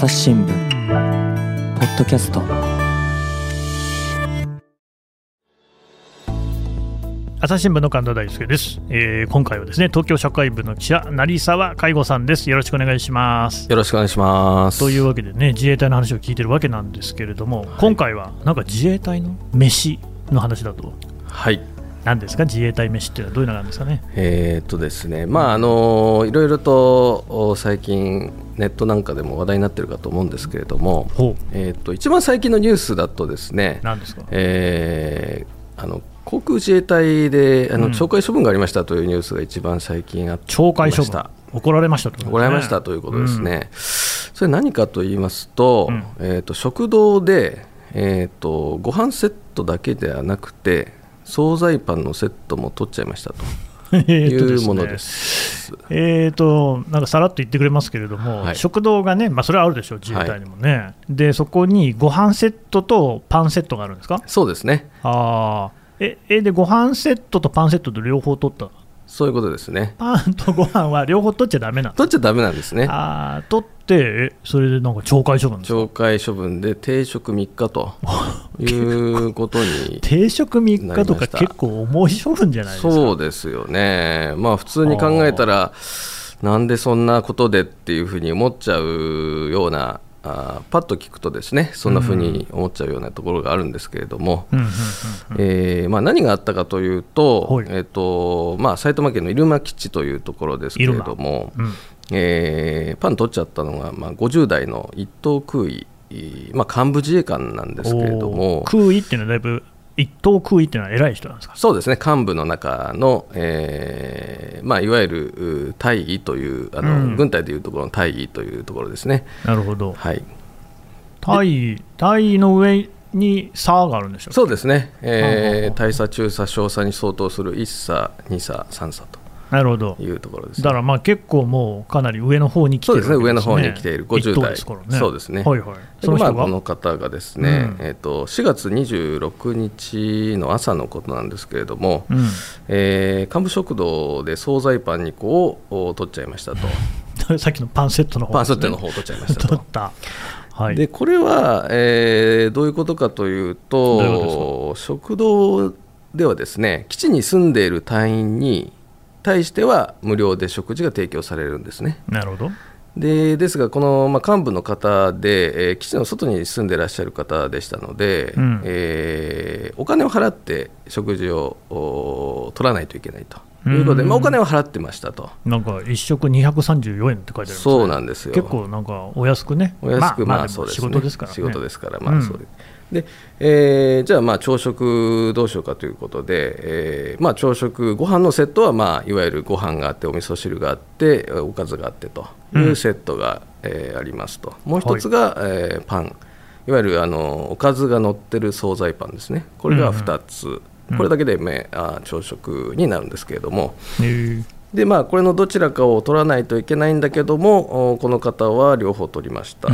朝日新聞ポッドキャスト。朝日新聞の神田大輔です、えー今回はですね東京社会部の記者成沢海吾さんです。よろしくお願いします。よろしくお願いします。というわけでね自衛隊の話を聞いてるわけなんですけれども、今回はなんか自衛隊の飯の話だと。はい。何ですか？自衛隊飯っていうのはどういうのなんですかね？えーっとですね、まああのいろいろとお最近ネットなんかでも話題になってるかと思うんですけれども、えーっと一番最近のニュースだとですね、何ですか？えーあの航空自衛隊であのうん。懲戒処分がありましたというニュースが一番最近あって懲戒処分。怒られましたとね。怒られましたということですね、それ何かと言いますと,、うん。えー、と食堂で、えー、とご飯セットだけではなくて惣菜パンのセットも取っちゃいましたと。えーいうものです。えーとなんかさらっと言ってくれますけれども、はい。食堂がね、まあ、それはあるでしょう、自衛隊にもね、でそこにご飯セットとパンセットがあるんですか、そうですね。あー。ええでご飯セットとパンセットと両方取った、そういうことですね。パンとご飯は両方取っちゃだめなの、取っちゃダメなんですね。あー取って、えそれでなんか懲戒処分ですか、懲戒処分で定職3日と いうことに 定職3日とか結構重い処分じゃないですか？そうですよね、まあ、普通に考えたら、なんでそんなことでっていうふうに思っちゃうような、あーパッと聞くとですね、そんなふうに思っちゃうようなところがあるんですけれども、何があったかというと,、はい。えーとまあ、埼玉県の入間基地というところですけれども、うん。えーパン取っちゃったのが、まあ、50代の一等空尉、まあ、幹部自衛官なんですけれども。空尉っていうのはだいぶ、一等空尉っていうのは偉い人なんですか？そうですね幹部の中の、えーまあ、いわゆるう大尉というあの、うん軍隊でいうところの大尉というところですね。なるほど。はい、タイ、タイの上に差があるんでしょうそうですね、えはー大佐、中佐、小佐に相当する1佐、2佐、3佐なるほどと。いうところです、だからまあ結構もうかなり上の方に来てるそうですね、上の方に来ている50一等代、ですからね。そうですね。はいはい。その人が、この方がですね、うんえー、と4月26日の朝のことなんですけれども、うん、えー幹部食堂で惣菜パン2個をお取っちゃいましたと、さっきのパンセットの方パンセットの方を取っちゃいましたと。取った。はい。でこれは、えーどういうことかというと、食堂ではですね基地に住んでいる隊員に対しては無料で食事が提供されるんですね。なるほど。でですが、この、まあ、幹部の方で、えー基地の外に住んでいらっしゃる方でしたので、うんえーお金を払って食事をお取らないといけないということで、うんまあ、お金を払ってましたと、なんか一食234円って書いてあるねそうなんですよ。結構なんかお安くね。お安く、まあ、まあそうです、仕ね、事ですからね。仕事ですから、うんまあそうでえーじゃあ、まあ、朝食どうしようかということで、えーまあ、朝食、ご飯のセットは、まあ、いわゆるご飯があって、お味噌汁があって、おかずがあってというセットが、えーありますと、もう一つが、えーパン、いわゆるあのおかずが乗ってる惣菜パンですね、これが2つ、これだけで、めあ朝食になるんですけれども。でまあ、これのどちらかを取らないといけないんだけども、おこの方は両方取りました、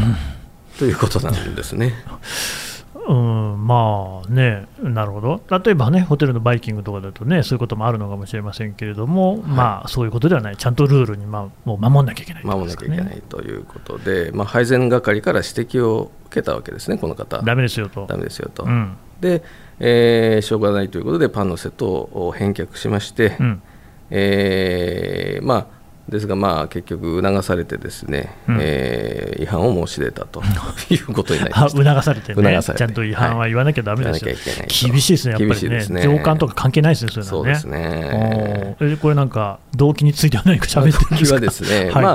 ということなんですね。うん、まあね、なるほど、例えばね、ホテルのバイキングとかだとね、そういうこともあるのかもしれませんけれども、まあそういうことではない、ちゃんとルールに、まあ、もう守んなきゃいけないってこ守らなきゃいけないということで、まあ、配膳係から指摘を受けたわけですね、この方。ダメですよと。ダメですよと。うんで、えーしょうがないということで、パンのセットを返却しまして、うんえーまあ、ですが、まあ、結局、促されてですね、うん。えー違反を申し出たと いうことになりあました。促されてね。ちゃんと違反は言わなきゃだめですよ、はい厳しいですね、やっぱりね。ね。上官とか関係ないですね、それはね。そうですね。これなんか、動機については何か喋ってるんですか？時はですね、はい。ま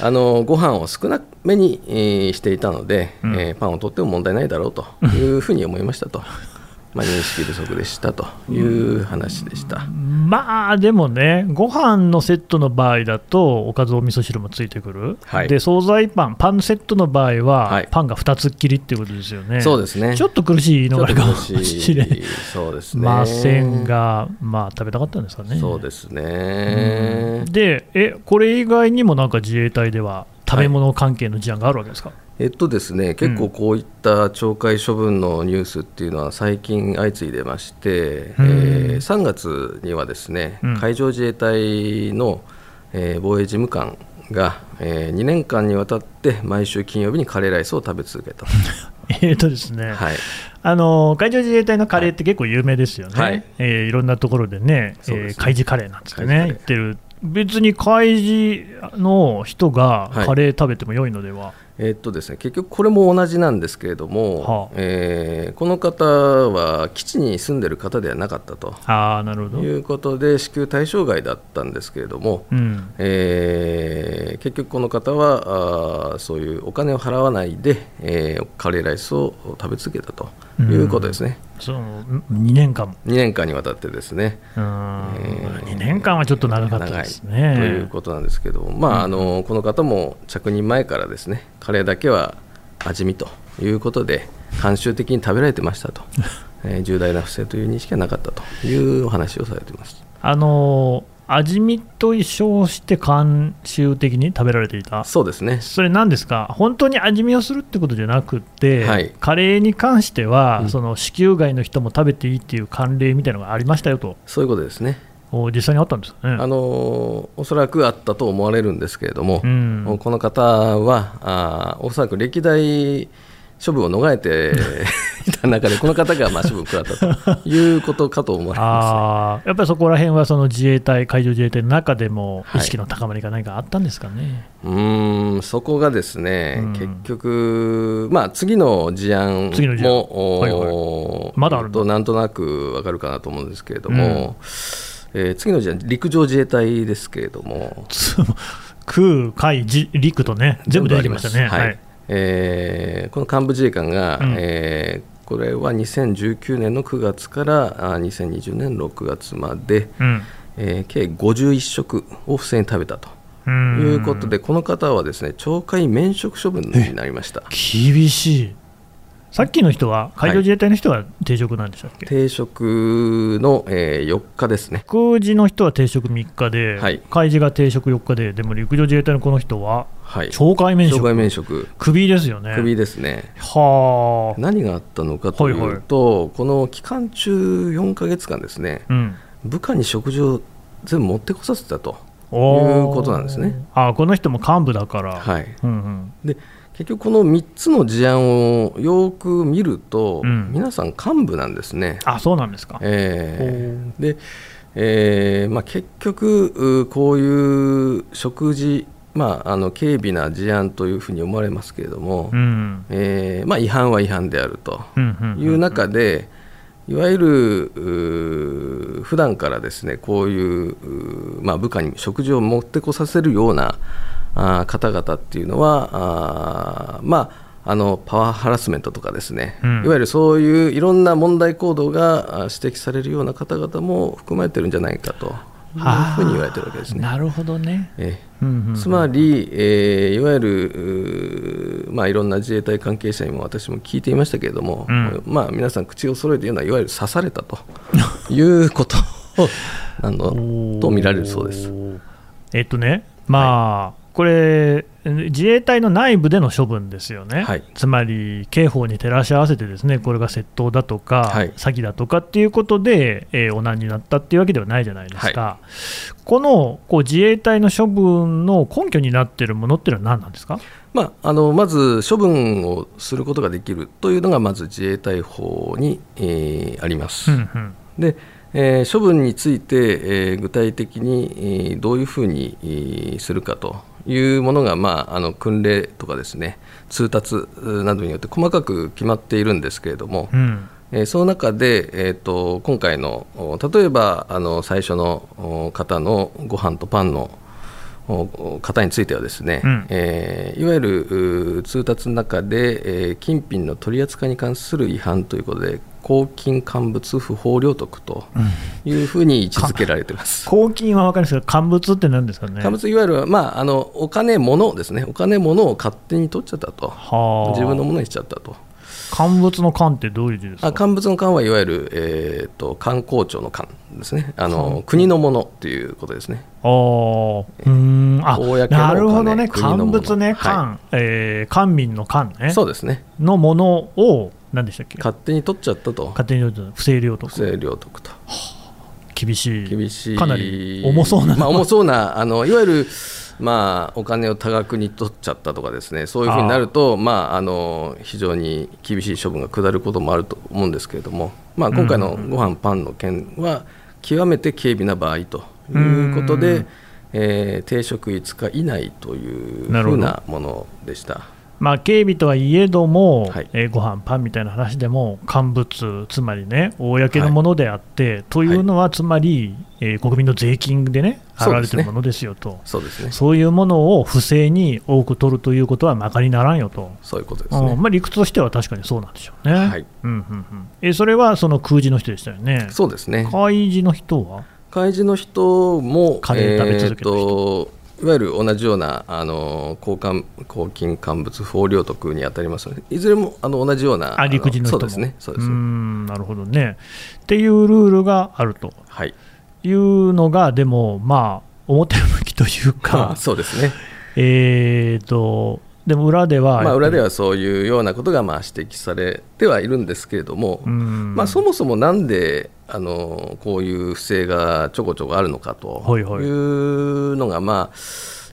あ、あのご飯を少なめに、えーしていたので、うん。えーパンを取っても問題ないだろうというふうに思いましたと、まあ、認識不足でしたという話でした。まあでもね、ご飯のセットの場合だと、おかず、お味噌汁もついてくる、はい。で惣菜パン、パンセットの場合は、はい。パンが2つっきりっていうことですよね、そうですね。ちょっと苦しいのがあるかもしれしいそうですね。ませんが、まあ、食べたかったんですかね。そうですうねん。でえ、これ以外にもなんか自衛隊では、食べ物関係の事案があるわけですか、えっとですね、結構こういった懲戒処分のニュースっていうのは最近相次いでまして、うん。えー3月にはですね、うん。海上自衛隊の、えー防衛事務官が、えー、2年間にわたって毎週金曜日にカレーライスを食べ続けたと。えーとですね、はい。あの海上自衛隊のカレーって結構有名ですよね、はい。えーいろんなところでね、ですね。えー海事カレーなんつってね、言ってる、別に海事の人がはい。カレー食べても良いのでは、えーっとですね、結局これも同じなんですけれども、はあ。えーこの方は基地に住んでる方ではなかったと。ああ、なるほど、いうことで支給対象外だったんですけれども、うん、えー結局この方はあーそういうお金を払わないで、えーカレーライスを食べ続けたということですね、その2年間。も、2年間にわたってですね。うん。えー2年間はちょっと長かったですね。ということなんですけども、まあ、あのこの方も着任前からですねカレーだけは味見ということで慣習的に食べられてましたと、えー重大な不正という認識はなかったというお話をされていますあの味見と一緒して慣習的に食べられていた、そうですね。それ何ですか、本当に味見をするってことじゃなくて、はい。カレーに関しては、うん。その支給外の人も食べていいっていう慣例みたいなのがありましたよと、そういうことですね。お実際にあったんですか？ね。あのおそらくあったと思われるんですけれども、うん。この方はあーおそらく歴代処分を逃れて いた中でこの方がまあ処分を食らったということかと思われまあーやっぱりそこら辺はその自衛隊、海上自衛隊の中でもはい。意識の高まりが何かあったんですかね？すうーんそこがですね、うん。結局、まあ、次の事案次の事案。まだあるとなんとなくわかるかなと思うんですけれども、えー次の事案陸上自衛隊ですけれども。つ 空、海、自陸とね、全部出てきましたね。はい。はいえーこの幹部自衛官が、うん。えーこれは2019年の9月からあ2020年6月まで、うん。えー計51食を不正に食べたと。ういんうことで、この方はですね懲戒免職処分になりました。厳しい、さっきの人は、海上自衛隊の人は定職なんでしたっけ、定職の、えー4日ですね。空自の人は定職3日で、はい。海自が定職4日で、でも陸上自衛隊のこの人ははい、懲戒免職、懲戒免職、首ですよね。首ですね。はあ、何があったのかというと、はいはいこの期間中4か月間ですね、うん、部下に食事を全部持ってこさせたと。いうことなんですね。あこの人も幹部だから、はい、うんうん、で結局、この3つの事案をよく見ると、うん皆さん幹部なんですね。あそうなんですか。えーで、えーまあ、結局、うこういう食事、まあ、あの軽微な事案というふうに思われますけれども、うんえーまあ、違反は違反であるという中で、いわゆるう普段からですねこういううまあ、部下に食事を持ってこさせるようなあー方々っていうのはあーまああのパワーハラスメントとかですね、うんいわゆるそういういろんな問題行動があ指摘されるような方々も含まれてるんじゃないかというふうに言われてるわけですね。なるほどね。ええつまり、えーいわゆる、まあ、いろんな自衛隊関係者にも私も聞いていましたけれども、うん。まあ、皆さん口を揃えて言うのは、いわゆる刺されたと いうことなのと見られるそうです。えっとね、まあ、これ、自衛隊の内部での処分ですよね、はい。つまり刑法に照らし合わせて、ですねこれが窃盗だとか、はい。詐欺だとかっていうことで、えー、お難になったっていうわけではないじゃないですか、このこう自衛隊の処分の根拠になっているものっていうのは何なんですか、まあ、あのまず処分をすることができるというのが、まず自衛隊法に、えーあります。うんうん。でえー処分について、えー具体的に、えーどういうふうに、えーするかというものが、まあ、あの訓令とかですね通達などによって細かく決まっているんですけれども、うん。えーその中で、えー、と今回のお例えばあの最初のお方のご飯とパンのお方についてはですね、うんえーいわゆる通達の中で、えー金品の取り扱いに関する違反ということで公金乾物不法領得というふうに位置づけられています。公金は分かるんですけど、乾物って何ですかね？乾物いわゆる、まあ、あのお金、物ですね、お金、物を勝手に取っちゃったと、はあ自分のものにしちゃったと。乾物の乾ってどういう字ですか？あ乾物の乾はいわゆる、えー、と観光庁の官ですね。あの国のものということですね。あー。うー。ん。あ公なるほどね、乾物ね、はい。乾、えー官民の官ね、そうですね。のものを、何でしたっけ、勝手に取っちゃったと。勝手に言うと不正領得。不、正領得と。厳しい、厳しい。かなり重そうな。まあ、重そうなあのいわゆるまあ、お金を多額に取っちゃったとかですね。そういうふうになるとまあ、あの非常に厳しい処分が下ることもあると思うんですけれども、まあ、今回のご飯パンの件は極めて軽微な場合ということで、うんえー停職5日以内というふうなものでした。まあ、警備とはいえども、はい。えーご飯パンみたいな話でも、乾物、つまりね、公のものであって、というのは、つまり、えー国民の税金でね、払われてるものですよと、そうですね。そういうものを不正に多く取るということはまかにならんよと、そういうことですね。うん。まあ、理屈としては確かにそうなんでしょうね。はい。うんうんうん。えそれはその空示の人でしたよね。そうですね。開示の人は？開示の人も、カレー食べ続けた人。えーといわゆる同じようなあの公幹公金乾物法領得に当たりますので、いずれもあの同じような、あ陸自の人も。そうですね、そうです。ね。んなるほどね。っていうルールがあると。はい、いうのが、でも、まあ、表向きというまか。あ、、そうですね、えーと、でも裏では、まあ、裏ではそういうようなことがまあ指摘されてはいるんですけれども、うん。まあ、そもそもなんであのこういう不正がちょこちょこあるのかとはいうのが、まあ、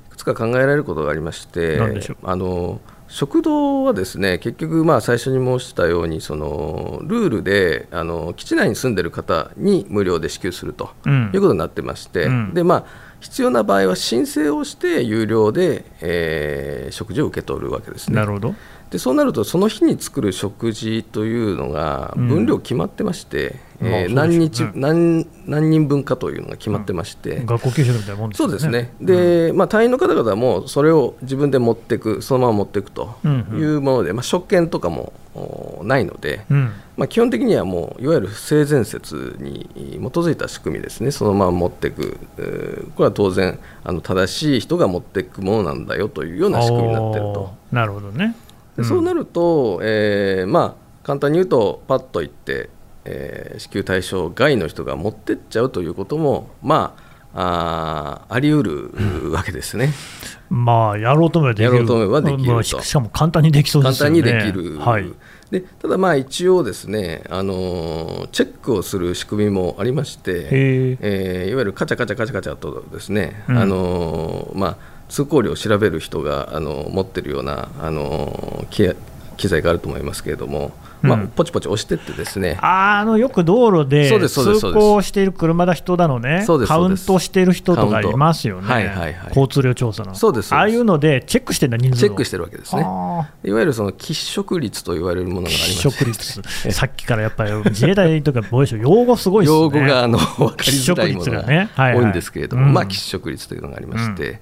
いくつか考えられることがありましてあの食堂はですね結局、まあ、最初に申したようにそのルールであの基地内に住んでる方に無料で支給するとうん。いうことになってまして、うん。でまあ必要な場合は申請をして有料で、えー食事を受け取るわけですね。なるほど。でそうなるとその日に作る食事というのがうん。分量決まってまして、まあえ何日、何何人分かというのが決まってまして、学校給食みたいなもんですよね。そうですね。で、まあ、隊員の方々もそれを自分で持っていくそのまま持っていくとうんうん。いうもので、まあ、食券とかもおないので、うん。まあ、基本的にはもういわゆる性善説に基づいた仕組みですね、そのまま持っていく、えーこれは当然あの正しい人が持っていくものなんだよというような仕組みになっていると。なるほどね。でそうなると、えーまあ、簡単に言うと、パッと言って、えー支給対象外の人が持ってっちゃうということも、まあ、あーあり得るわけですね。まあ、やろうと思えばできる。やろうと思えばできるとまあししかも簡単にできそうで簡単すよね。にできる、はい。でただ、まあ一応ですね、あのーチェックをする仕組みもありまして、へえ。えーいわゆるカチャカチャカチャカチャとですね、うんあのーまあ、通行量を調べる人が、あの持ってるような、あの機機材があると思いますけれども、まあうん。ポチポチ押してってですね、あのよく道路で通行している車だ人だのねカウントしている人とかいますよね、はいはいはい。交通量調査の、そうですそうです。ああいうのでチェックしてんだ、人数を。チェックしてるわけですね。あいわゆるその喫食率と言われるものがありーまして食率、さっきからやっぱり自衛隊とか防衛省、用語すごいですね、用語があの分かりづらいもの喫食率が多いんですけれども、うん。まあ、喫食率というのがありまして、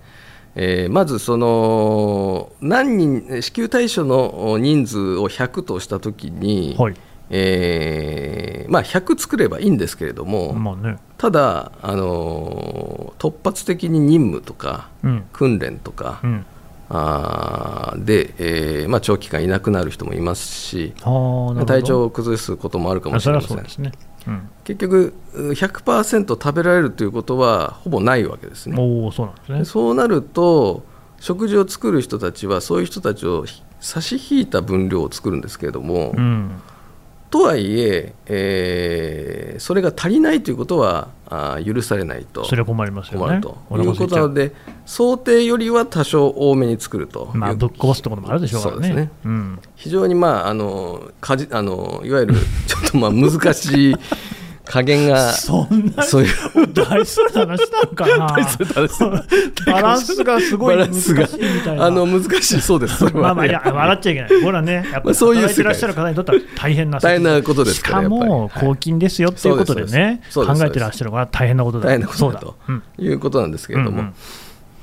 えーまずその何人支給対象の人数を100としたときに、はい。えーまあ、100作ればいいんですけれども、まあね、ただ、あのー突発的に任務とかうん。訓練とか、うん、あーで、えーまあ、長期間いなくなる人もいますし、体調を崩すこともあるかもしれません結局う100%食べられるということはほぼないわけですね。おお、そうなんですねで。そうなると食事を作る人たちはそういう人たちを差し引いた分量を作るんですけれども、うんとはいええーそれが足りないということはあー許されないと。それは困りますよね。困ると。おいう。ことなので想定よりは多少多めに作ると。まあ、ぶっこぼすってこともあるでしょうからね。ね。うん。非常にまああのかじあのいわゆるちょっとまあ難しい加減がそんなそういう。大それた話なのかな？バランスがすごい難しいみたいな。あの難しい。そうです。それは。まあまあ、いや、笑っちゃいけない。ほらね、やっぱそういうてらっしゃる方にとっては大変な大変なことです。からしかも、公金ですよっていうことでね、そうですそうです。考えてらっしゃるのが大変なことだ。大変なことだと。うん。いうことなんですけれども、うんうん。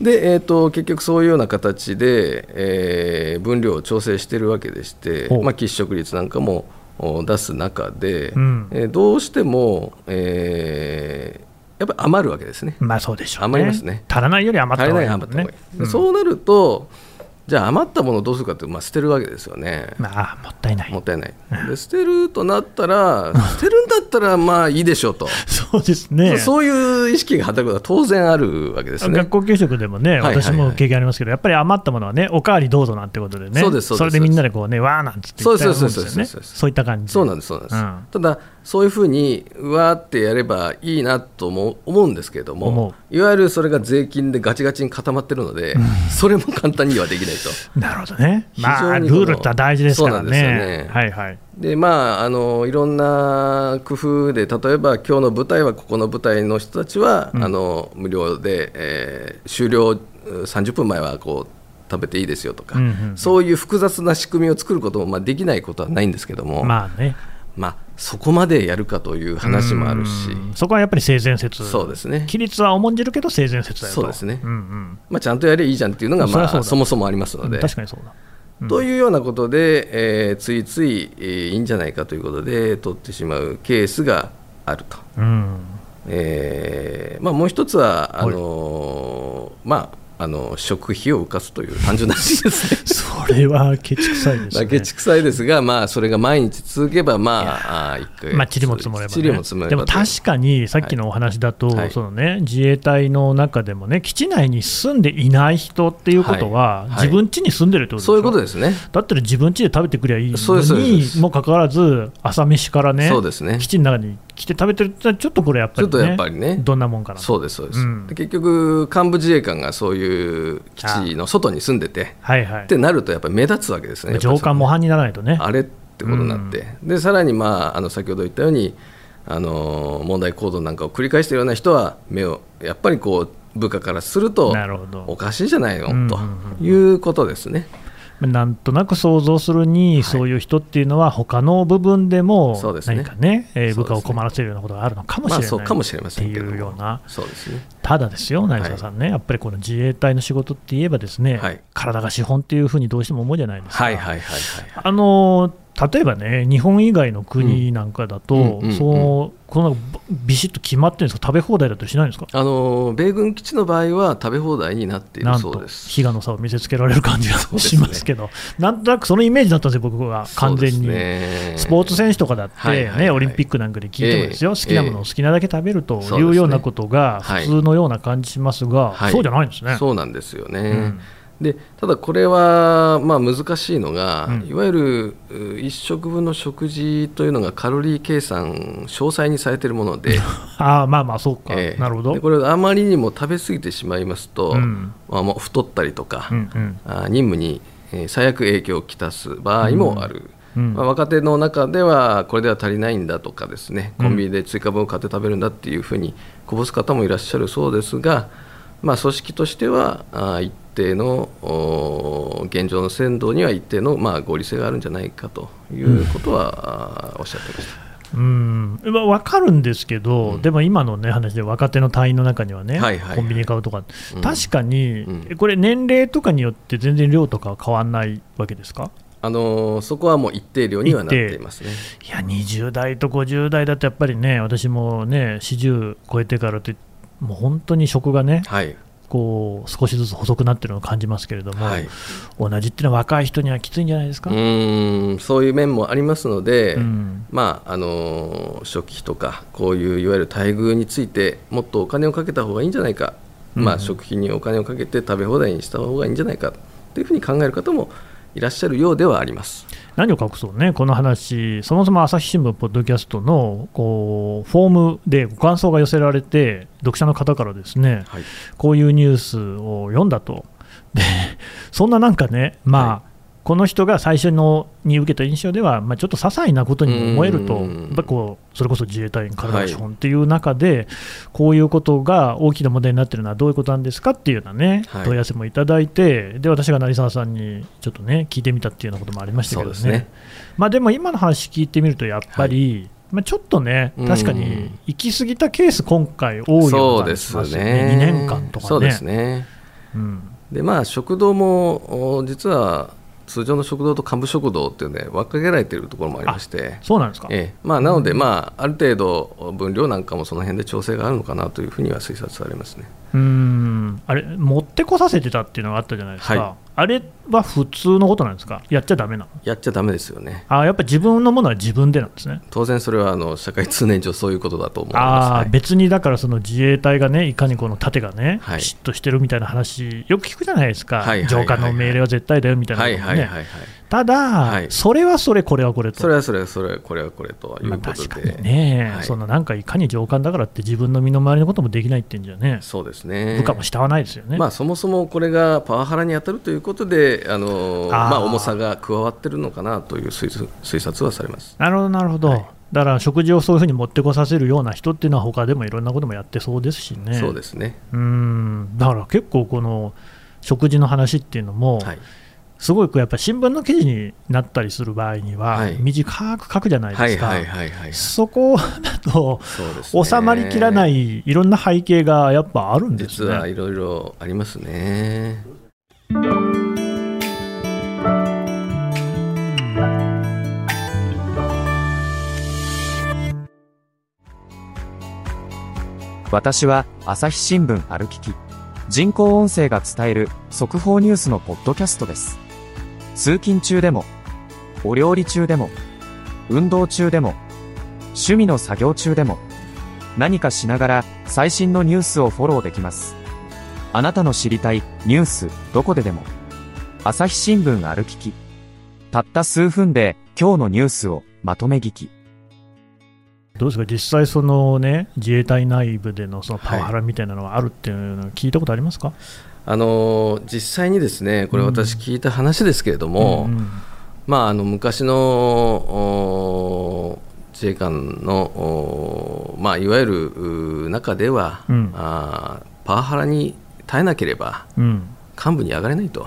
で、えー、と結局そういうような形で、えー分量を調整しているわけでしてまあ、喫食率なんかもお出す中で、うん。えーどうしても、えーやっぱり余るわけですね。まあそうでしょうね。余りますね。足らないより余った方がいいい余った方がいうん。そうなるとじゃあ余ったものをどうするかって、まあ、捨てるわけですよね。まあ、もったいないも。ったいないで捨てるとなったら捨てるんだったらまあいいでしょうと、そうですね。そういう意識が働くことは当然あるわけですね学。校給食でもね、私も経験ありますけど、やっぱり余ったものはね、おかわりどうぞなんてことでね、そうですそうですれでみんなでこうね、わーなんつって言ったりするんですよね、そうそうですそうですそういった感じ。そうなんですそうなんです、うんただそういうふうにうわーってやればいいなとも思うんですけれど思もいわゆるそれが税金でガチガチに固まってるので、それも簡単にはできないと。なるほどね、非まあ、ルールって大事ですからそうなんですよね。ね。はいはい。でまあ、あのいろんな工夫で例えば今日の舞台はここの舞台の人たちは、あの無料で、えー終了う30分前はこう食べていいですよとか、うんうんそういう複雑な仕組みを作ることも、まあ、できないことはないんですけども、ままあね、あ、そこまでやるかという話もあるし、うん。そこはやっぱり性善説、そうですね。規律は重んじるけど性善説だよと。そうですね。うんうん。まあ、ちゃんとやればいいじゃんっていうのが、まあ、そそもそもありますのうんで。確かにそうだ。うん。というようなことで、えーついつい、えーいいんじゃないかということで取ってしまうケースがあると。うん。えーまあ、もう一つはあはい。のーまああの食費を浮かすという 単純な話ですね。それはケチくさいですね。だけちくさいですが、まあ、それが毎日続けば、まあ、あー一回まあ、塵も積もれば、ね、塵も積もればでも確かにさっきのお話だと、はい。そのね、自衛隊の中でもね、基地内に住んでいない人っていうことは、はい。自分家に住んでるってことでしょ？そういうことですね。だったら自分家で食べてくりゃいいのにもかかわらず、朝飯からね、そうですね。基地の中に来て食べてるってのはちょっとこれやっぱり、ね、ちょっとやっぱりね。どんなもんかなそうです、そうです、うん。で結局、幹部自衛官がそういう基地の外に住んでて、はいはい。ってなると、やっぱり目立つわけですね。上官模範にならないとね。あれってことになって、でさらに、まあ、あの先ほど言ったようにあの問題行動なんかを繰り返しているような人は目をやっぱりこう部下からするとなるおかしいじゃないの、うんうんうん。ということですね。なんとなく想像するに、そういう人っていうのは、他の部分でも何かね、ね。部下を困らせるようなことがあるのかもしれない、まあそうかもしれませんけっていうような、そうですね。ただですよ、成沢さんね、やっぱりこの自衛隊の仕事って言えば、ですね、はい。体が資本っていうふうにどうしても思うじゃないですか。はいはいはいはい。あの例えばね、日本以外の国なんかだと、このビシッと決まってるんですか、食べ放題だったりしないんですか、あの米軍基地の場合は食べ放題になっているそうです。の差を見せつけられる感じがしねますけど、なんとなくそのイメージだったんですよ、僕は完全に。ね。スポーツ選手とかだって、はいはいオリンピックなんかで聞いてもですよ、ええ。好きなものを好きなだけ食べるというようなことがはい。普通のような感じしますが、はい。そうじゃないんですね。そうなんですよね。うんでただこれはまあ難しいのが、うん。いわゆるう一食分の食事というのがカロリー計算詳細にされているもので、ああまあまあ、そうか、ええ。なるほど。でこれあまりにも食べ過ぎてしまいますと、うん。まあ、もう太ったりとか、うんうん。あ任務にえー最悪影響をきたす場合もある。うん。まあ、若手の中ではこれでは足りないんだとかですねコンビニで追加分を買って食べるんだっていうふうにこぼす方もいらっしゃるそうですが、まあ、組織としてはあー一定の現状の鮮度には一定のまあ合理性があるんじゃないかということは、あーおっしゃってました。うん。まあ、分かるんですけど、うん。でも今の、ね、話で若手の隊員の中にはね、はいはいコンビニ買うとか、うん。確かに、うん。これ、年齢とかによって全然量とかは変わらないわけですか？あのーそこはもう一定量にはなっていますね。いや、20代と50代だとやっぱりね、私もね、40超えてからって、もう本当に食がね、はい、こう少しずつ細くなってるのを感じますけれども、はい、同じっていうのは若い人にはきついんじゃないですか？うーんそういう面もありますので、うん。まああのー食費とかこういういわゆる待遇についてもっとお金をかけた方がいいんじゃないか、まあ、うん食費にお金をかけて食べ放題にした方がいいんじゃないかというふうに考える方もいらっしゃるようではあります。何を隠そうね、この話、そもそも朝日新聞ポッドキャストのこうフォームでご感想が寄せられて、読者の方からですね、はい。こういうニュースを読んだと、でそんななんかね、まあ、はこの人が最初のに受けた印象では、まあ、ちょっと些細なことにも思えると、うん。やっぱこうそれこそ自衛隊員体が資本っていう中で、こういうことが大きな問題になっているのはどういうことなんですかっていうようなね、はい。問い合わせもいただいて、で私が成沢さんにちょっとね、聞いてみたっていうようなこともありましたけどね。ですね。まあ、でも今の話聞いてみると、やっぱり、まあ、ちょっとね、うん。確かに行き過ぎたケース、今回、多いような気がそうですしますよね、ね。2年間とかね。そうですね。うん。でまあ食堂もお実は通常の食堂と幹部食堂っていうね分けられているところもありまして。そうなんですか、ええ。まあ、なので、まあ、ある程度分量なんかもその辺で調整があるのかなというふうには推察されますね。うーん。あれ、持ってこさせてたっていうのがあったじゃないですか、はあれは普通のことなんですか、やっちゃだめなの？やっちゃだめですよね。あやっぱり自分のものは自分でなんですね。当然それはあの社会通念上そういうことだと思います、あはい。別にだからその自衛隊がねいかにこの盾がね、はい。嫉妬してるみたいな話よく聞くじゃないですか、はいはいはい上官の命令は絶対だよみたいなはいはいはいはい。ただ、はい。それはそれこれはこれと。それはそれはそれはこれはこれというまあ、こと確で、かにね、はい。そのなんかいかに上官だからって自分の身の回りのこともできないっていうんじゃねそうですね。部下も慕わないですよね、まあ、そもそもこれがパワハラに当たるということで、あのまあ、重さが加わってるのかなという推察推察はされます。なるほどなるほど、はい。だから食事をそういうふうに持ってこさせるような人っていうのは他でもいろんなこともやってそうですしね。そうですね。うん。だから結構この食事の話っていうのも、はい。すごいこうやっぱ新聞の記事になったりする場合には、はい短く書くじゃないですか。そこだと収まりきらないいろんな背景がやっぱあるんです実はね。いろいろありますね。私は朝日新聞歩きき。人工音声が伝える速報ニュースのポッドキャストです。通勤中でも、お料理中でも、運動中でも、趣味の作業中でも、何かしながら最新のニュースをフォローできます。あなたの知りたいニュースどこででも。朝日新聞あるきき。たった数分で今日のニュースをまとめ聞き。どうですか、実際、そのね、自衛隊内部でのそのパワハラみたいなのがあるっていうのは聞いたことありますか、あの実際にですね、これ私聞いた話ですけれども、うんうん。まあ、あの昔のお自衛官の、おまあ、いわゆるう中では、うん。あーパワハラに耐えなければうん。幹部に上がれないと、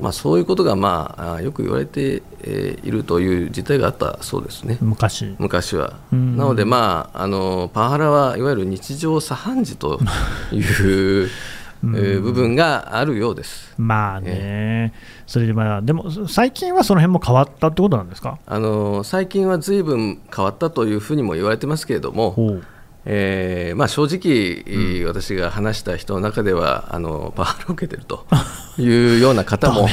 まあ、そういうことが、まあ、よく言われて、えーいるという事態があったそうですね。昔、昔は、うん。なので、まあ、あのパワハラはいわゆる日常茶飯事という、うん。えー部分があるようです。まあね、それでまあ、でも最近はその辺も変わったってことなんですか、あの最近はずいぶん変わったというふうにも言われてますけれども、えーまあ、正直、私が話した人の中ではあのパワハラを受けてると いうような方ダも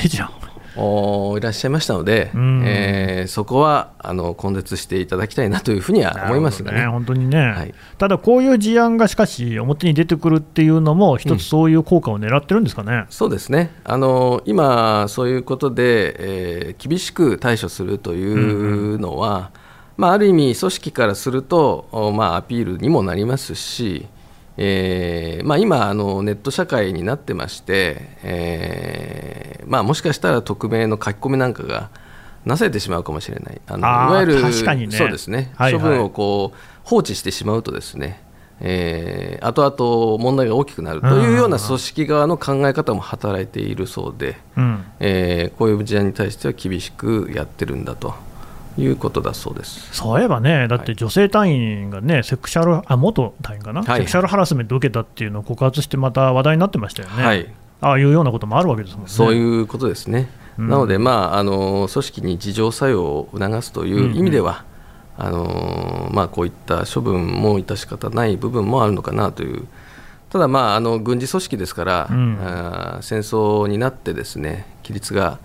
おいらっしゃいましたので、うん。えーそこはあの根絶していただきたいなというふうには思いますがね。なるほど本当にね、はい。ただこういう事案がしかし、表に出てくるっていうのも、一つそういう効果を狙ってるんですかね。そうですね。あの今、そういうことで、えー厳しく対処するというのは、まあ、ある意味、組織からすると、おまあ、アピールにもなりますし、えーまあ、今あの、ネット社会になってまして、えーまあ、もしかしたら匿名の書き込みなんかがなされてしまうかもしれない、あのいわゆる確かにね。そうですね、はいはい。処分をこう放置してしまうとですね、えー、後々問題が大きくなるというような組織側の考え方も働いているそうで、うん。えーこういう事案に対しては厳しくやってるんだということだそうです。そういえばね、だって女性隊員がね、セクシャル、あ元隊員かな、はい。セクシャルハラスメント受けたっていうのを告発して、また話題になってましたよね、はい、ああいうようなこともあるわけですもんね。そういうことですね。うん。なので、まあ、あの組織に自浄作用を促すという意味では、あのまあ、こういった処分も致し方ない部分もあるのかなという、ただ、まあ、あの軍事組織ですから、うん。あー戦争になってですね規律が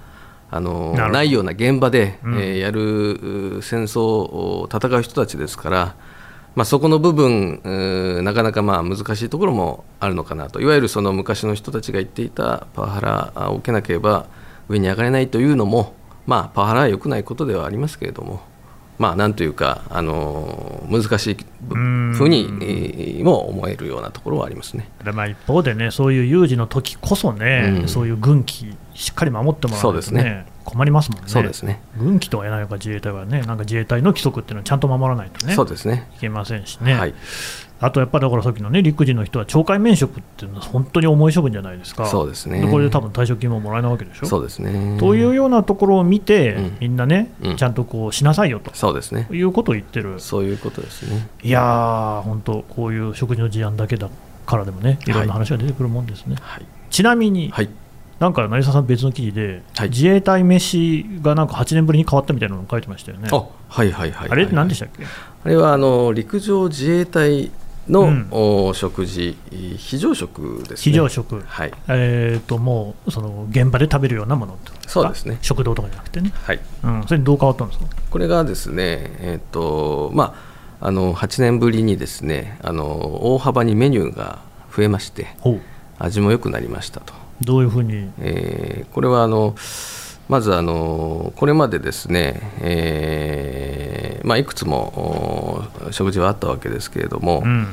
あのないような現場で、うん。えーやるう戦争を戦う人たちですから、まあ、そこの部分、なかなかまあ難しいところもあるのかなと、いわゆるその昔の人たちが言っていたパワハラを受けなければ上に上がれないというのも、まあ、パワハラは良くないことではありますけれども、まあ、なんというか、あの難しいふんうにえーも思えるようなところはありますね。でまあ、一方でね、そういう有事の時こそね、うん。そういう軍機、しっかり守ってもらそうとね、ですね困りますもんね。そうですね。軍機とは言えないのか、自衛隊はね、なんか自衛隊の規則っていうのはちゃんと守らないとね、そうですね。いけませんしね、はい。あとやっぱりだからさっきのね、陸自の人は懲戒免職っていうのは本当に重い処分じゃないですか、そうですねこれで多分退職金ももらえないわけでしょ？そうですね。というようなところを見て、うんみんなね、うんちゃんとこうしなさいよとそうですね。いうことを言ってる、そういうことですね。いやー、本当、こういう食事の事案だけだからでもね、いろんな話が出てくるもんですね。はい。ちなみに、はい。なんか成沢さん、別の記事で、はい。自衛隊飯がなんか8年ぶりに変わったみたいなのを書いてましたよね。あ、はいはいはいはい。あれって何でしたっけ、あれはあの陸上自衛隊の、うん。お食事、非常食ですね。非常食、はい、えー、ともうその現場で食べるようなものそうですね。食堂とかじゃなくてね、はい、うん、それどう変わったんですか？これがですね、えっ、とまああの8年ぶりにですね、あの大幅にメニューが増えまして、味も良くなりましたと。どういうふうに、えーこれはあのまずあのこれまでですね、えーまあ、いくつもお食事はあったわけですけれども、うん、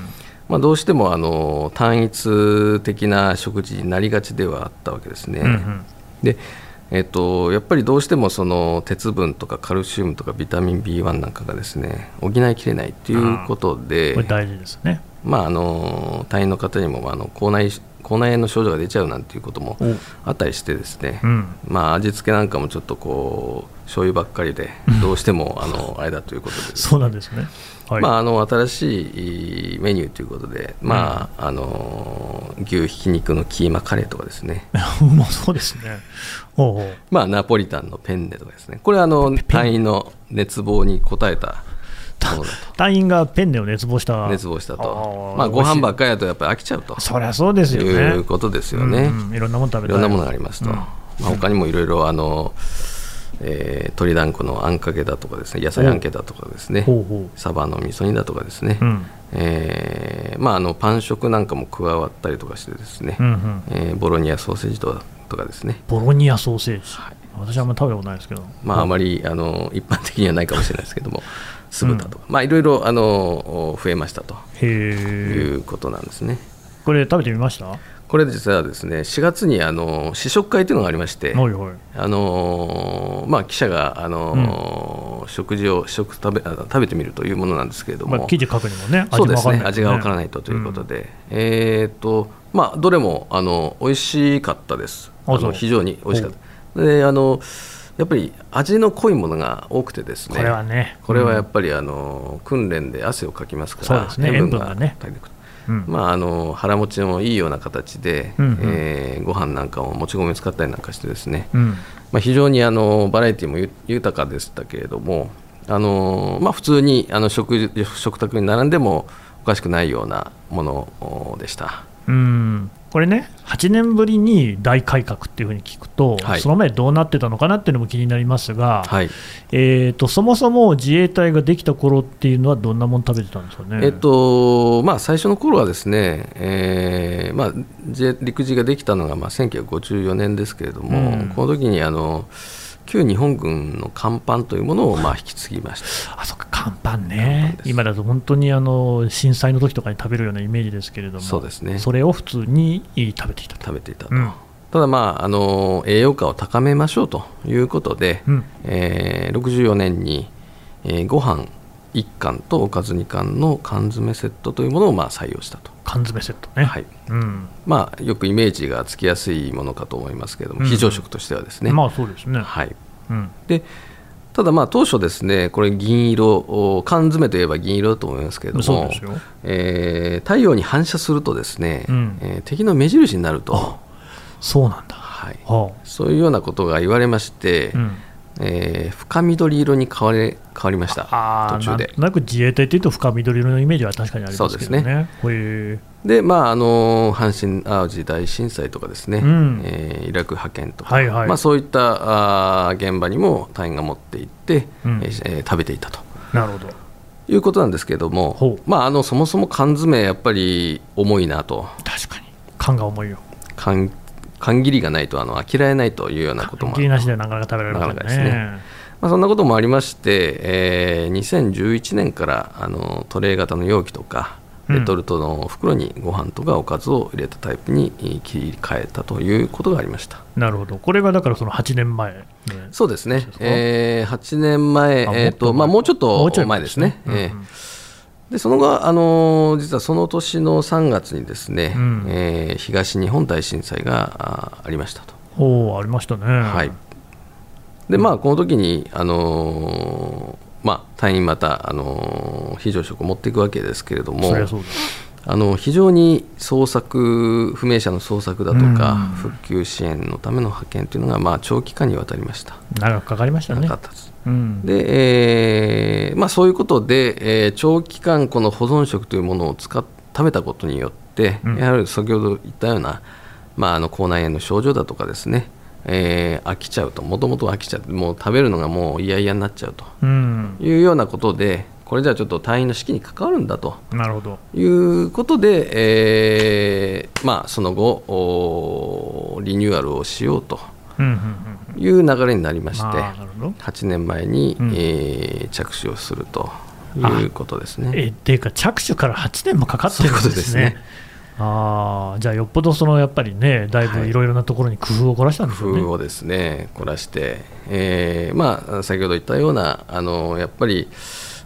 まあ、どうしてもあの単一的な食事になりがちではあったわけですね。うんうんでえっと、やっぱりどうしてもその鉄分とかカルシウムとかビタミン B1 なんかがですね補いきれないということで、これ大事ですね。まあ、あの隊員の方にもまああの口内口内炎の症状が出ちゃうなんていうこともおあったりしてですね、うん。まあ、味付けなんかもちょっとこう醤油ばっかりでどうしてもあのあれだということで。ですねそうなんですね。はい。まあ、あの新しいメニューということで、まああの牛ひき肉のキーマカレーとかですね、う まそうですね。ほうほう。まあ、ナポリタンのペンネとかですね、これはあの隊員の熱望に応えた隊員がペンネを熱望した。と、熱望したあと、ーまあ、ご飯ばっかりだとやっぱり飽きちゃうとそりゃそうですよね。いうことですよね。うんうんいろんなもの食べたいろんなものがありますと、うんまあ、他にもいろいろあの、えー鶏団子のあんかけだとかですね野菜あんけだとかですねサバの味噌煮だとかですね、う。うん。えーまあ、あのパン食なんかも加わったりとかしてですね、うんうん。えーボロニアソーセージとかとかですね、ボロニアソーセージ。はい私はあんまり食べたことないですけど。まあ、あまりあの一般的にはないかもしれないですけども酢豚とか、まあ、いろいろあの増えましたと。いうことなんですね。これ食べてみました？はこれ実はですね4月にあの試食会というのがありまして、いはい。あのーまあ、記者が、あのー食事を試食食べあ食べてみるというものなんですけれども、まあ、記事書くにもね、そうですね味がわわからないとということで、えーっとまあ、どれもあの美味しかったです。あの非常に美味しかった。であのやっぱり味の濃いものが多くてですね。これはね。これはやっぱりあの訓練で汗をかきますからね。塩分がね。うん。まあ、あの腹持ちもいいような形で、うんうん。えーご飯なんかももち米使ったりなんかしてですね、うん。まあ、非常にあのバラエティもゆ豊かでしたけれども、あのまあ、普通にあの食事食卓に並んでもおかしくないようなものでした。うんこれね、8年ぶりに大改革っていうふうに聞くと、はい。その前どうなってたのかなっていうのも気になりますが、はい。えー、とそもそも自衛隊ができた頃っていうのは、どんなもの食べてたんですかね？えっとまあ、最初の頃はですね、えーまあ、陸自ができたのがまあ1954年ですけれども、うん。この時にあの旧日本軍の甲板というものをまあ引き継ぎました。あそっか、甲板甲ね今だと本当にあの震災の時とかに食べるようなイメージですけれども、そうですね。それを普通に食べていたと。食べていたと、うん。ただ、まあ、あの栄養価を高めましょうということで、うん。えー64年に、えーご飯1貫とおかず2貫の缶詰セットというものをまあ採用したと、缶詰セットね。はい。うん。まあ、よくイメージがつきやすいものかと思いますけれども、うん。非常食としてはですね。まあそうですね。はい、うん。でただ、まあ当初ですね、これ、銀色、お缶詰といえば銀色だと思いますけれども、そうですよ。えー太陽に反射するとですね、うん。えー敵の目印になると、そうなんだ。はい、はそういうようなことが言われまして、あうんえー深緑色に変われ変わりました、途中で。なん。となく自衛隊というと深緑色のイメージは確かにありますけどね。そうへえで、まああの阪神・淡路大震災とかですね、うん。えーイラク派遣とか、はいはい。まあ、そういったあー現場にも隊員が持って行って、うん。えーえー食べていたと。なるほど。いうことなんですけれどもほ、まあ、あのそもそも缶詰、やっぱり重いなと、確かに。缶が重いよ。缶缶切りがないとあの飽きられないというようなこともあ切りなしではなかなか食べられませんなかなかですね。まあ、そんなこともありまして、えー2011年からあのトレー型の容器とか、うんレトルトの袋にご飯とかおかずを入れたタイプにえー切り替えたということがありました。なるほど。これがだからその8年前、ね。そうですねえー8年前、あえーとまあ、もうちょっもうちょいと前ですね。うんうんえーでその後、あのー実はその年の3月にですね、うんえー東日本大震災があありましたと。おお、ありましたね。はい、でまあこの時にあのーまあ隊員またあのー非常食を持っていくわけですけれどもそりゃそうです。あの非常に捜索不明者の捜索だとか、うん。復旧支援のための派遣というのがまあ長期間にわたりました。長くかかりましたね。なか。ったです。うん。で、えーまあ、そういうことで、えー長期間この保存食というものを使っ食べたことによって、うん。やはり先ほど言ったような、まあ、あの口内炎の症状だとかですね、えー飽きちゃうと。もともと飽きちゃってもう食べるのがもう嫌々になっちゃうと。うん。いうようなことでこれじゃあちょっと隊員の士気に関わるんだと。なるほど。いうことで、えーまあ、その後おリニューアルをしようとうんうんうんいう流れになりまして、まあなるほど。8年前に、うん。えー着手をするということですね。えっていうか着手から8年もかかってるんですね。ね。ああじゃあよっぽどそのやっぱりねだいぶいろいろなところに工夫を凝らしたんですよね。工夫をですね凝らして、えーまあ、先ほど言ったようなあのやっぱり、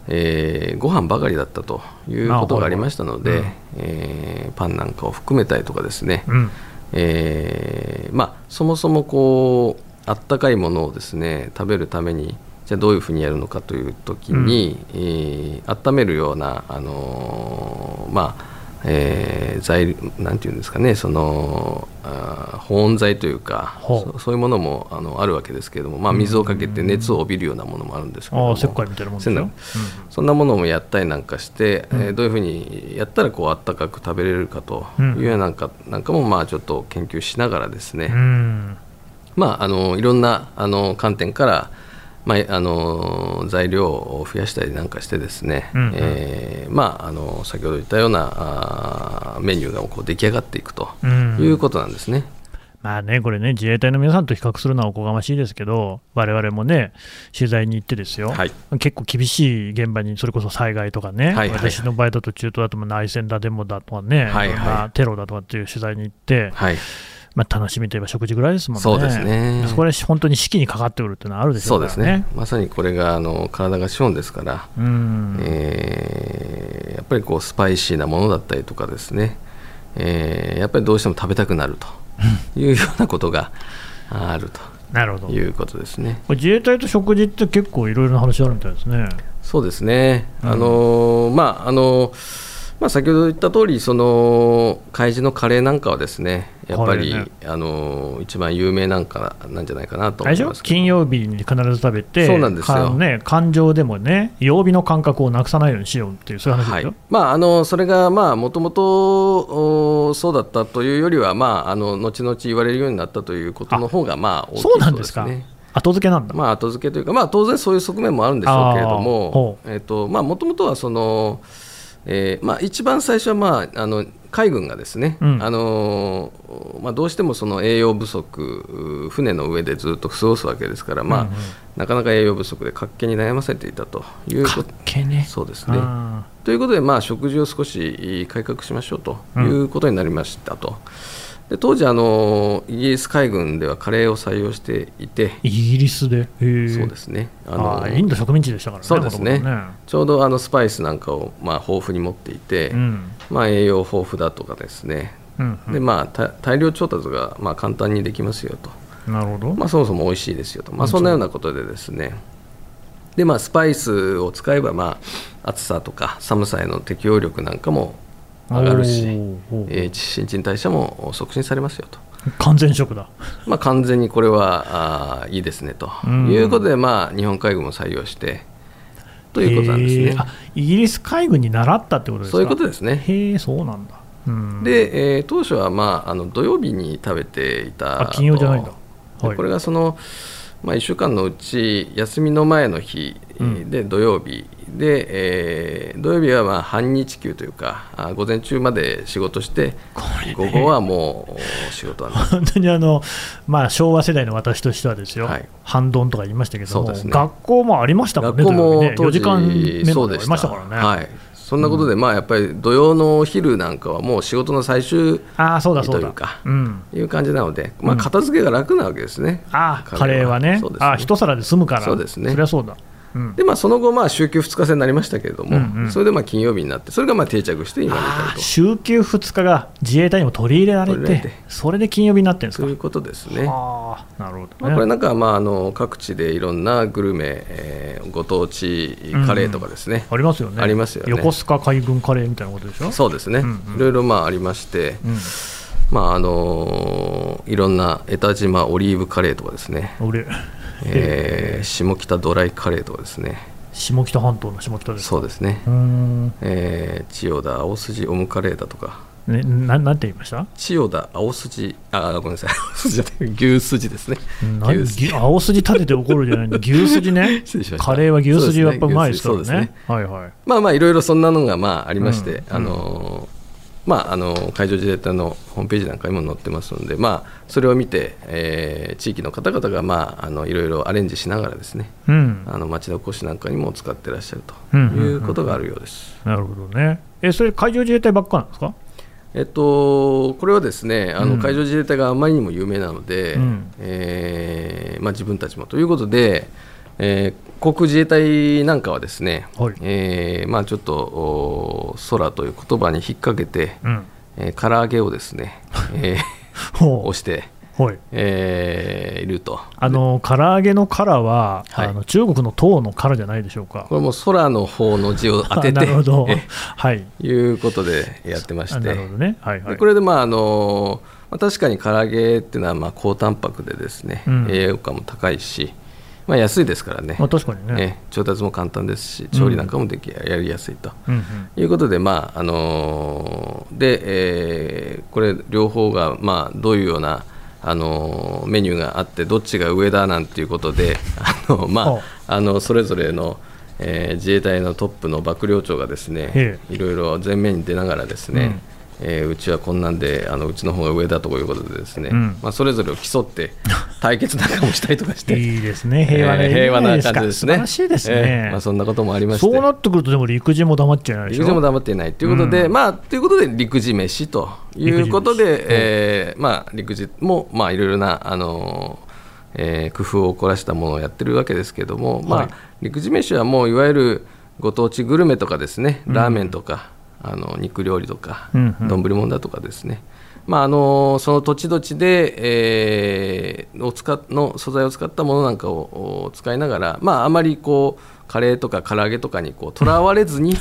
えーご飯ばかりだったということがありましたので、あはいはい。えーパンなんかを含めたりとかですね、うん。えーまあ、そもそもこうあったかいものをですね食べるためにじゃあどういうふうにやるのかという時に、えー温めるような、あのーまあえー材なんていうんですかねそのあー保温材というかそそういうものもあのあるわけですけれども、まあ、水をかけて熱を帯びるようなものもあるんですけれども。ああ石灰みたいなもうなんそんなものもやったりなんかして、えーどういうふうにやったらこうあったかく食べれるかというようななんか,、なんかもまあちょっと研究しながらですね、うんうん。まあ、あのいろんなあの観点から、まあ、あの材料を増やしたりなんかしてですね、うんうん。えーまあ、あの先ほど言ったようなあーメニューがこう出来上がっていくとうん。いうことなんですね。まあね、これね、自衛隊の皆さんと比較するのはおこがましいですけど、我々もね、取材に行ってですよ、はい。結構厳しい現場に、それこそ災害とかね、はいはい。私の場合だと中東だとも内戦だ、デモだとかね、はいはい。テロだとかっていう取材に行って、はい、まあ、楽しみといえば食事ぐらいですもんね。そうですねそこで本当に士気にかかってくるっていうのはあるでしょそううからね。ですね。まさにこれがあの体が資本ですから、うんえーやっぱりこうスパイシーなものだったりとかですね、えーやっぱりどうしても食べたくなるというようなことがあるなるほど。ということですね。自衛隊と食事って結構いろいろな話あるみたいですね。そうですね。うんあのーまああのーまあ、先ほど言った通り、その海事のカレーなんかはですね、やっぱり、ねあのー一番有名なんかなんじゃないかなと金曜日に必ず食べて、そうなんですよかね、感情でもね、曜日の感覚をなくさないようにしようっていう、そういう話はいですよ。まあ、あのそれがもともとそうだったというよりは、まあ、あの後々言われるようになったということの方がまあ大きいそうなんですか、ね。後付けなんだ。まあ、後付けというか、まあ、当然そういう側面もあるんでしょうけれども、えっとまあ、もともとはその、えーまあ、一番最初は、まあ、あの海軍がですね、うんあのまあ、どうしてもその栄養不足、船の上でずっと過ごすわけですから、まあうんうんなかなか栄養不足で活気に悩ませていたということけね。そうですね。あということで、まあ、食事を少し改革しましょうということになりましたと。で当時あの、イギリス海軍ではカレーを採用していて、ーイギリスで？そうですね。ああのーインド植民地でしたからね。そうですね。元々ちょうどあのスパイスなんかをまあ豊富に持っていて、うん。まあ、栄養豊富だとかですね、うんうん。でまあ、た大量調達がまあ簡単にできますよと、なるほど。まあ、そもそも美味しいですよと、まあ、うんそんなようなことでですね、でまあ、スパイスを使えば、まあ、暑さとか寒さへの適応力なんかも上がるし、えー新陳代謝も促進されますよと。完全食だ。まあ、完全にこれはあーいいですねとうんいうことで、まあ、日本海軍も採用してということなんですね。イギリス海軍に習ったってことですか？そういうことですね。へえ、そうなんだ。うん、で、えー当初は、まあ、あの土曜日に食べていたあ金曜じゃないんだとはいでこれがその、まあ、1週間のうち休みの前の日うん。で土曜日。で、えー土曜日はまあ半日休というかあ午前中まで仕事してね。午後はもう仕事は本当にあの、まあ、昭和世代の私としてはですよ、はい。半ドンとか言いましたけどね。学校もありましたもんね、学校もね4当時時間目そうでしまでありましたたからね。はい、そんなことで、まあ、やっぱり土曜のお昼なんかはもう仕事の最終ああ、そうだそうだ。というかうん、いう感じなので、まあ、うん片付けが楽なわけですね。ああ、カカレーはね、ね。ああ一皿で済むから、そうですね。そりゃそうだ。うん、でまあ、その後、まあ、週休2日制になりましたけれども、うんうん。それでまあ金曜日になって、それがまあ定着して今にあ至るあ週休2日が自衛隊にも取り入れられて、それで金曜日になってるんですか？とそういうことですね。ああ、なるほど、ね。まあ、これなんかはまああの各地でいろんなグルメ、えーご当地カレーとかですね、ありますよね。ありますよね。横須賀海軍カレーみたいなことでしょ？そうですね、うんうん。いろいろまあありまして、うん、まああのいろんな江田島オリーブカレーとかですね、俺、えー下北ドライカレーとかですね、下北半島の下北ですか？そうですね、えー千代田青筋オムカレーだとか。ね、ななんて言いました？千代田青筋あごめんなさい。青筋じゃない。牛筋ですね。青筋立てて怒るじゃないの？牛筋ね。カレーは牛筋やっぱうまいですからね。そうですね。はいはい。まあまあいろいろそんなのがまあありまして、うん。あのーまああのー海上自衛隊のホームページなんかにも載ってますので、まあ、それを見て、えー地域の方々がまああのいろいろアレンジしながらですねうん。あの町のこしなんかにも使ってらっしゃるとうんうんうん。いうことがあるようです。なるほどね。えそれ海上自衛隊ばっかなんですか？えっと、これはですねあのうん。海上自衛隊があまりにも有名なので、うん。えーまあ、自分たちもということで、えー航空自衛隊なんかはですね、はい。えーまあ、ちょっとお空という言葉に引っ掛けて、うん。えー唐揚げをですね、えーほ押して、うはい。えーいると。あの唐揚げの殻は、はい。あの中国の唐の殻じゃないでしょうか。これも空の方の字を 当てあなてるほど。えはい。いうことでやってまして。あなるほどね。はいはい。でこれでまああのまあ確かに唐揚げっていうのはまあ高タンパクでですね、うん。栄養価も高いし、まあ、安いですからね。まあ、確かにね、え調達も簡単ですし調理なんかもでき、やりやすいと。うん。うんいうことで、まああのーでえーこれ、両方が、まあ、どういうような、あのーメニューがあって、どっちが上だなんていうことで、あのまはあ、あのそれぞれの、えー自衛隊のトップの幕僚長がですねえ。いろいろ前面に出ながらですね、えーうちはこんなんであのうちの方が上だということでですね、うん。まあ、それぞれを競って対決なんかもしたりとかして。いいですね。平和な、えー平和な感じですね。素晴らしいですね、えーまあ、そんなこともありまして。そうなってくるとでも陸自も黙っちゃいない陸上も黙っていない。ということで、まあということで陸自飯ということで、えーまあ陸自もまあいろいろなあのーえー工夫を凝らしたものをやってるわけですけども、まはい。あ陸自飯はもういわゆるご当地グルメとかですね、ラーメンとか、あの肉料理とかうんうん。丼、物だとかですね。まああのその土地土地で、えーを使っの素材を使ったものなんかをお使いながら、まあ、あまりこうカレーとか唐揚げとかにとら われずに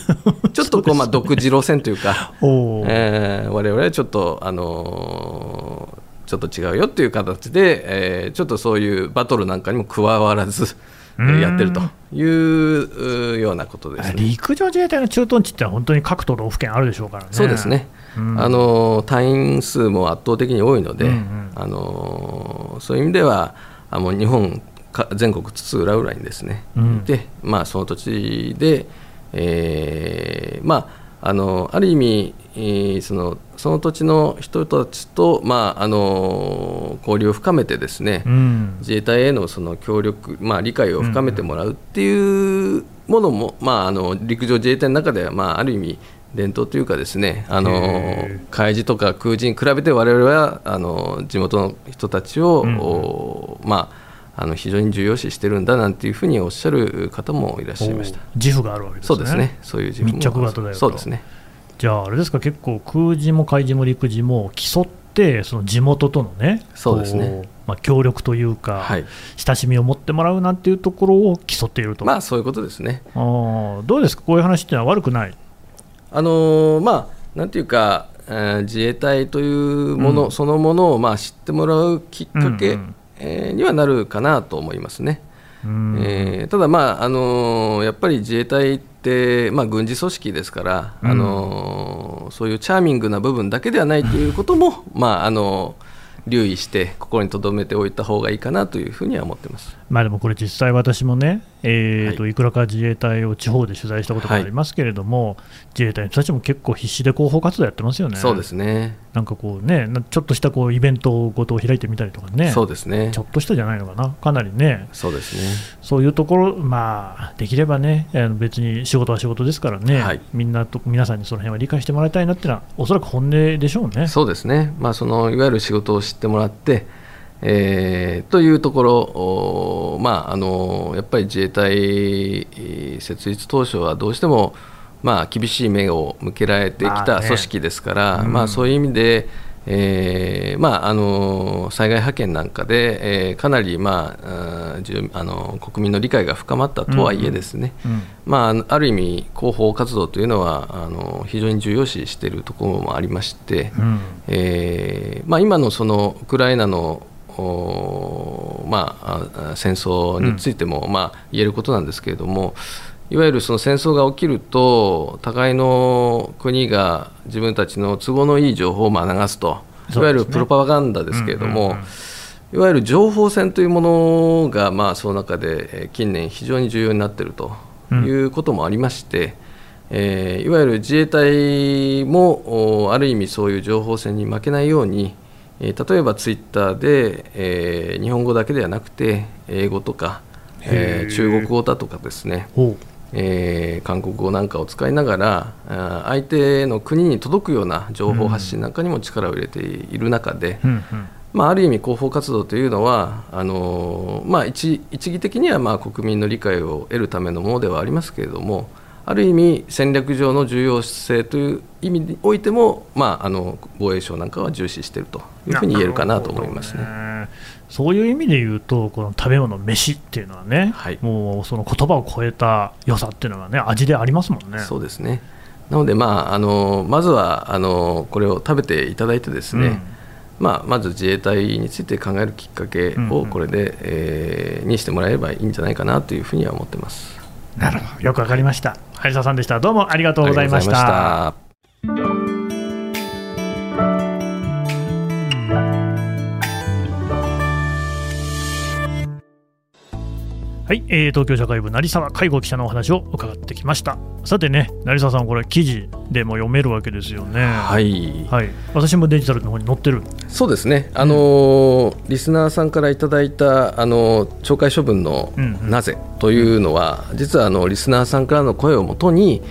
ちょっとこう、まあ、独自路線というか、えー我々はちょっと、あのーちょっと違うよっていう形で、えーちょっとそういうバトルなんかにも加わらず、えーやってるといううようなことですね。陸上自衛隊の駐屯地って本当に各都道府県あるでしょうからね。そうですね、うんあの隊員数も圧倒的に多いので、うんうんあのそういう意味ではあもう日本か全国津々浦々にですね、うんいて、まあ、その土地で、えーまあ、あのある意味、えーそのその土地の人たちと、まあ、あの交流を深めてですね、うん。自衛隊へのその協力、まあ、理解を深めてもらうっていうものも、まあ、あの陸上自衛隊の中では、まあ、ある意味伝統というかですねあのへ海自とか空自に比べて我々はあの地元の人たちを、うんおまあ、あの非常に重要視してるんだなんていうふうにおっしゃる方もいらっしゃいました。お自負があるわけですね。そうですね。そういう自分も密着型だよと。そうですね。じゃあ、あれですか、結構、空自も海自も陸自も競って、その地元とのね、そうですね。まあ、協力というか、はい。親しみを持ってもらうなんていうところを競っていると、まあそういうことですね。あーどうですか、こういう話っていうのは悪くない？あのーまあ、なんていうか、えー自衛隊というもの、うん。そのものを、まあ、知ってもらうきっかけ、にはなるかなと思いますね。うんえーただ、まああのーやっぱり自衛隊って、まあ、軍事組織ですから、うんあのーそういうチャーミングな部分だけではないということも、まああのー留意して心に留めておいた方がいいかなというふうには思ってます。まあ、でもこれ、実際私もね、えーと、はいいくらか自衛隊を地方で取材したことがありますけれども、自衛隊の人たちも結構必死で広報活動やってますよね。そうですね。なんかこうね、なちょっとしたこうイベントごとを開いてみたりとかね、そうですねちょ。っとしたじゃないのかな、かなりね、そうですね。そういうところ、まあ、できればね、別に仕事は仕事ですからね、はいみんなと皆さんにその辺は理解してもらいたいなっていうのは、おそらく本音でしょうね。そうですね、まあ、そのいわゆる仕事を知ってもらって、えーというところ、おまあ、あのやっぱり自衛隊えー設立当初はどうしても、まあ、厳しい目を向けられてきまあね。た組織ですから、うん。まあ、そういう意味で、えーまあ、あの災害派遣なんかで、えーかなり、まああの国民の理解が深まったとはいえですね、うん。まあある意味、広報活動というのはあの非常に重要視しているところもありまして、うん。えーまあ、今のそのウクライナの、おまあ、あ戦争についても、まあ、言えることなんですけれども、いわゆるその戦争が起きると互いの国が自分たちの都合のいい情報をまあ流すと。いわゆるプロパガンダですけれども、いわゆる情報戦というものが、まあ、その中で近年、非常に重要になっているということもありまして、うん、えー、いわゆる自衛隊もある意味、そういう情報戦に負けないように、えー、例えばツイッターで、えー、日本語だけではなくて、英語とか、えー、中国語だとかですね、えー、韓国語なんかを使いながら相手の国に届くような情報発信なんかにも力を入れている中で、うんうん。まあ、ある意味広報活動というのはあの、まあ一、一義的にはまあ国民の理解を得るためのものではありますけれどもある意味戦略上の重要性という意味においても、まあ、あの防衛省なんかは重視しているというふうに言えるかなと思いますね。そういう意味で言うと、この食べ物、飯っていうのはね、はい、もうその言葉を超えた良さっていうのがね、味でありますもんね。そうですね。なので、まあ、あのまずはあのこれを食べていただいてですね、うん。まあ、まず自衛隊について考えるきっかけをこれで、うん。うん、えー、にしてもらえればいいんじゃないかなというふうには思ってます。なるほど。よくわかりました有沢さんでした。どうもありがとうございました。はい、えー、東京社会部成沢介護記者のお話を伺ってきました。さてね成沢さんこれ記事でも読めるわけですよね。はい、はい、私もデジタルの方に載ってる。そうですね。あのーうん、リスナーさんからいただいたあの懲戒処分のなぜというのは、うんうん、実はあのリスナーさんからの声をもとに、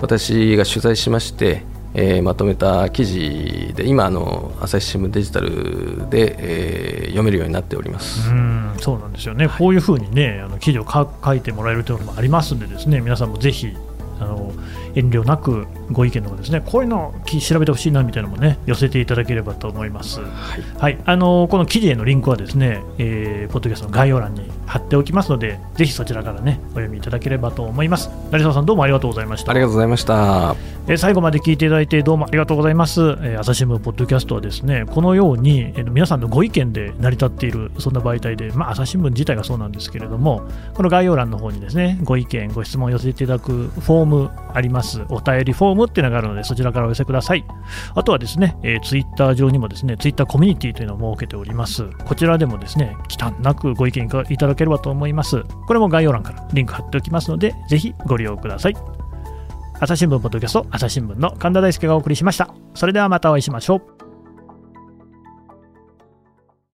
私が取材しましてえー、まとめた記事で今あの朝日新聞デジタルで、えー、読めるようになっております。うんそうなんですよね、はい、こういうふうにねあの記事を書いてもらえるというのもありますんでですね皆さんもぜひあの遠慮なくご意見とかですねこういうの調べてほしいなみたいなのもね寄せていただければと思います。はい、はい、あのこの記事へのリンクはですね、えー、ポッドキャストの概要欄に貼っておきますのでぜひそちらからねお読みいただければと思います。成沢さんどうもありがとうございました。ありがとうございました。えー、最後まで聞いていただいてどうもありがとうございます。えー、朝日新聞ポッドキャストはですねこのように、えー、皆さんのご意見で成り立っているそんな媒体でまあ朝日新聞自体がそうなんですけれどもこの概要欄の方にですねご意見ご質問を寄せていただくフォームあります。お便りフォームっていうのがあるので、そちらからお寄せください。あとはですね、えー、ツイッター上にもですね、ツイッターコミュニティというのを設けております。こちらでもですね、忌憚なくご意見いただければと思います。これも概要欄からリンク貼っておきますので、ぜひご利用ください。朝日新聞ポッドキャスト、朝日新聞の神田大輔がお送りしました。それではまたお会いしましょう。